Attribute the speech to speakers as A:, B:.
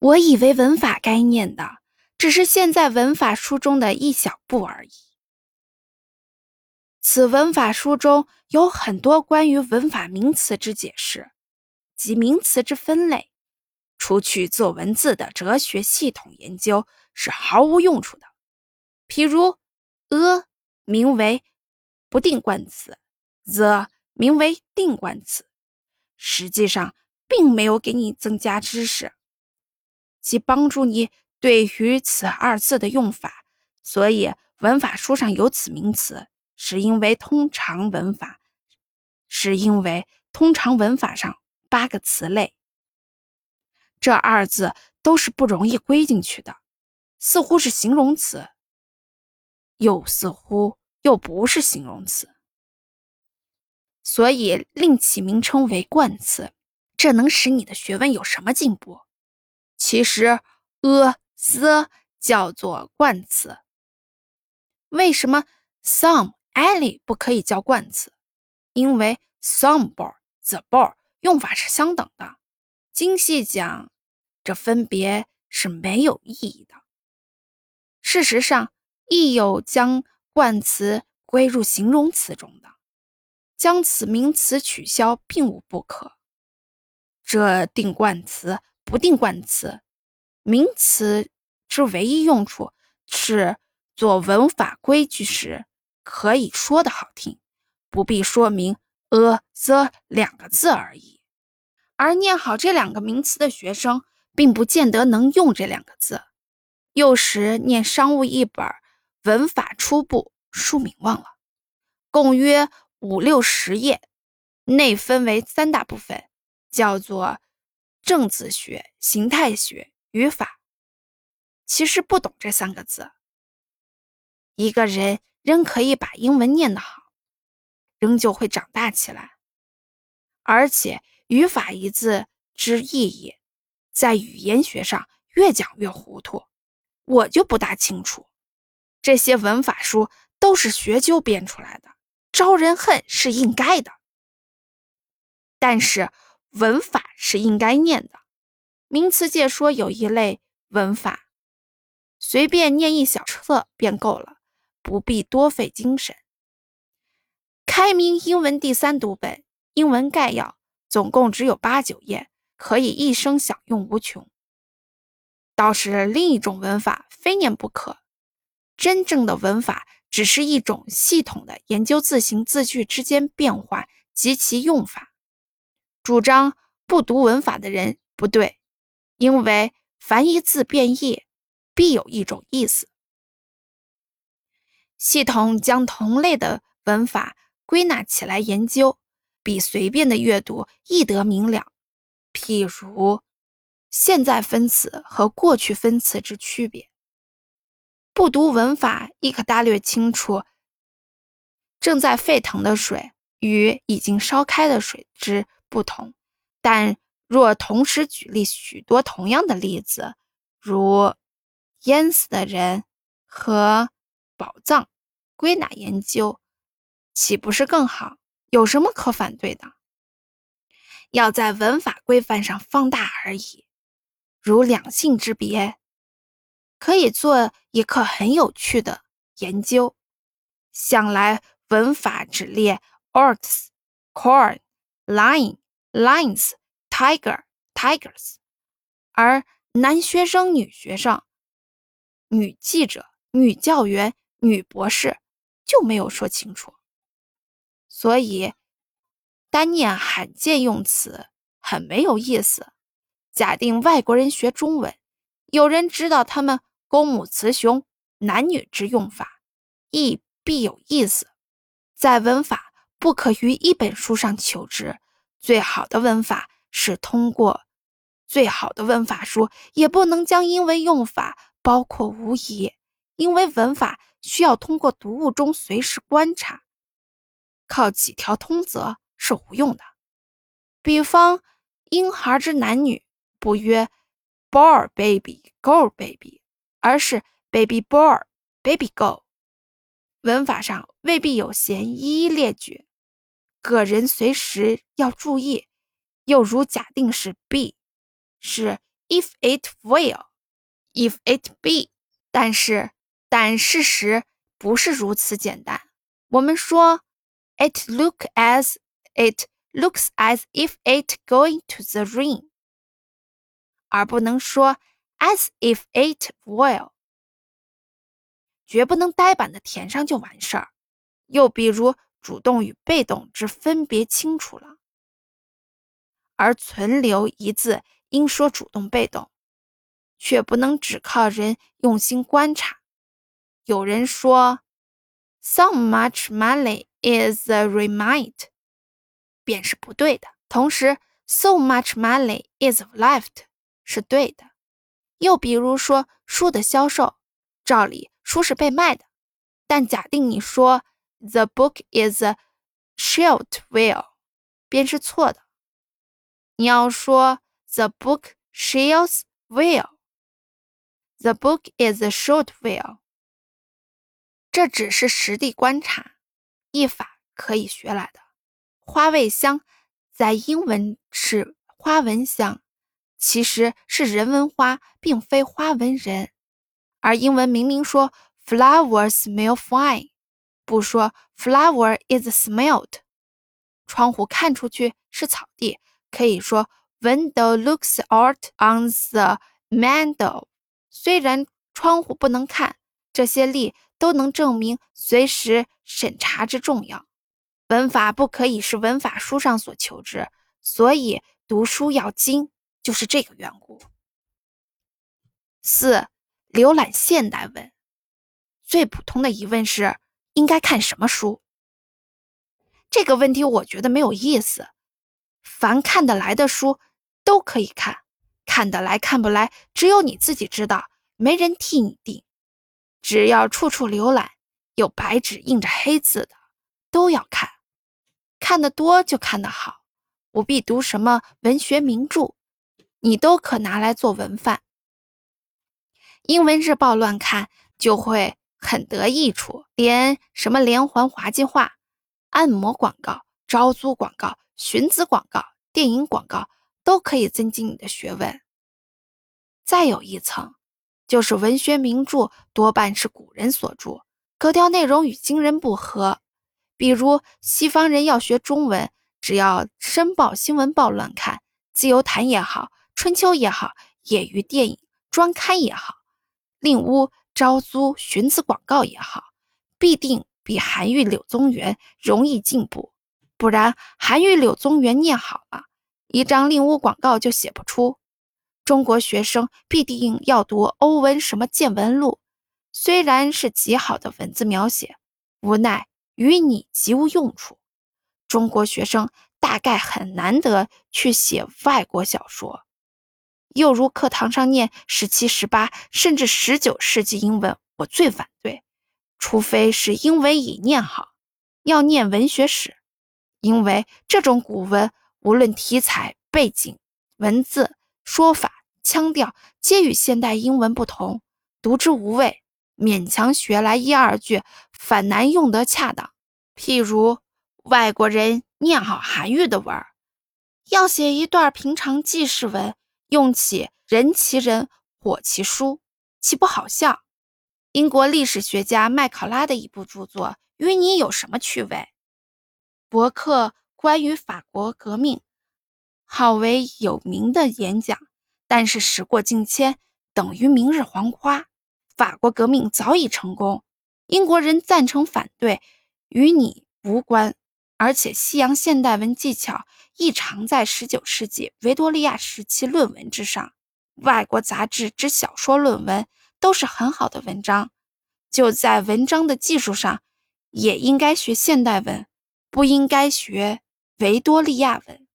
A: 我以为文法该念的只是现在文法书中的一小步而已。此文法书中有很多关于文法名词之解释及名词之分类，除去做文字的哲学系统研究是毫无用处的。譬如，a 名为不定冠词，the 名为定冠词，实际上并没有给你增加知识，即帮助你对于此二字的用法。所以文法书上有此名词。是因为通常文法，是因为通常文法上八个词类，这二字都是不容易归进去的，似乎是形容词，又似乎又不是形容词，所以另起名称为冠词。这能使你的学问有什么进步？其实，a、the 叫做冠词，为什么 some、any 不可以叫冠词，因为 some ball、the ball 用法是相等的。精细讲，这分别是没有意义的。事实上，亦有将冠词归入形容词中的，将此名词取消并无不可。这定冠词、不定冠词名词之唯一用处是做文法规矩时。可以说的好听，不必说明 a the 两个字而已。而念好这两个名词的学生，并不见得能用这两个字。幼时念商务一本《文法初步》，书名忘了，共约五六十页，内分为三大部分，叫做正字学、形态学、语法。其实不懂这三个字，一个人。仍可以把英文念得好，仍旧会长大起来。而且语法一字之意义，在语言学上越讲越糊涂，我就不大清楚。这些文法书都是学究编出来的，招人恨是应该的。但是文法是应该念的。名词界说有一类文法，随便念一小册便够了。不必多费精神。开明英文第三读本《英文概要》总共只有八九页，可以一生享用无穷。倒是另一种文法，非念不可。真正的文法只是一种系统的研究字形字句之间变化及其用法。主张不读文法的人不对，因为凡一字变异，必有一种意思。系统将同类的文法归纳起来研究，比随便的阅读易得明了。譬如现在分词和过去分词之区别，不读文法亦可大略清楚。正在沸腾的水与已经烧开的水之不同。但若同时举例许多同样的例子，如淹死的人和。宝藏归纳研究，岂不是更好？有什么可反对的？要在文法规范上放大而已。如两性之别，可以做一课很有趣的研究。想来文法只列 ox、corn、lion、lions、tiger、tigers，而男学生、女学生、女记者、女教员。女博士就没有说清楚，所以单念罕见用词很没有意思。假定外国人学中文，有人知道他们公母雌雄男女之用法，亦必有意思。在文法不可于一本书上求知，最好的文法是通过最好的文法书，也不能将英文用法包括无疑，因为文法。需要通过读物中随时观察，靠几条通则是无用的。比方，婴孩之男女不曰 boy baby girl baby，而是 baby boy baby girl。文法上未必有嫌一一列举，个人随时要注意。又如假定是 be，是 if it will，if it be。但是，但事实不是如此简单。我们说，it look as it looks as if it going to the rain，而不能说 as if it will。绝不能呆板的填上就完事儿。又比如， 主动与被动之分别清楚了，而存留一字应说主动被动，却不能只靠人用心观察。有人说，so much money is a remind，便是不对的。同时，so much money is left 是对的。又比如说，书的销售，照理。书是被卖的，但假定你说 the book is a shelved well，便是错的。你要说 the book shelves well，the book is a short well。这只是实地观察，译法可以学来的。花味香在英文是花纹香，其实是人文花，并非花纹人。而英文明明说 flowers smell fine，不说 flower is smelled。窗户看出去是草地，可以说 window looks out on the meadow。虽然窗户不能看，这些例都能证明随时审查之重要。文法不可以是文法书上所求之，所以读书要精，就是这个缘故。四。浏览现代文，最普通的疑问是：应该看什么书？这个问题我觉得没有意思。凡看得来的书都可以看，看得来看不来，只有你自己知道，没人替你定。只要处处浏览，有白纸印着黑字的，都要看。看得多就看得好，不必读什么文学名著，你都可拿来做文范。英文日报乱看就会很得益处，连什么连环滑稽话、按摩广告、招租广告、寻子广告、电影广告都可以增进你的学问。再有一层，就是文学名著多半是古人所著，格调内容与今人不合。比如西方人要学中文，只要《申报》《新闻报》乱看，《自由谈》也好，《春秋》也好，业余电影专刊也好。令屋招租寻子广告也好，必定比韩愈柳宗元容易进步。不然，韩愈柳宗元念好了，一张令屋广告就写不出。中国学生必定要读欧文什么《见闻录》，虽然是极好的文字描写，无奈与你极无用处。中国学生大概很难得去写外国小说。又如课堂上念十七、十八，甚至十九世纪英文，我最反对。除非是英文已念好，要念文学史，因为这种古文无论题材、背景、文字、说法、腔调，皆与现代英文不同，读之无味。勉强学来一二句，反难用得恰当。譬如外国人念好韩愈的文儿，要写一段平常记事文。用起人其人，火其书，岂不好笑？英国历史学家麦考拉的一部著作与你有什么趣味？伯克关于法国革命好为有名的演讲，但是时过境迁，等于明日黄花。法国革命早已成功，英国人赞成反对，与你无关。而且西洋现代文技巧亦常在十九世纪维多利亚时期论文之上，外国杂志之小说论文都是很好的文章。就在文章的技术上，也应该学现代文，不应该学维多利亚文。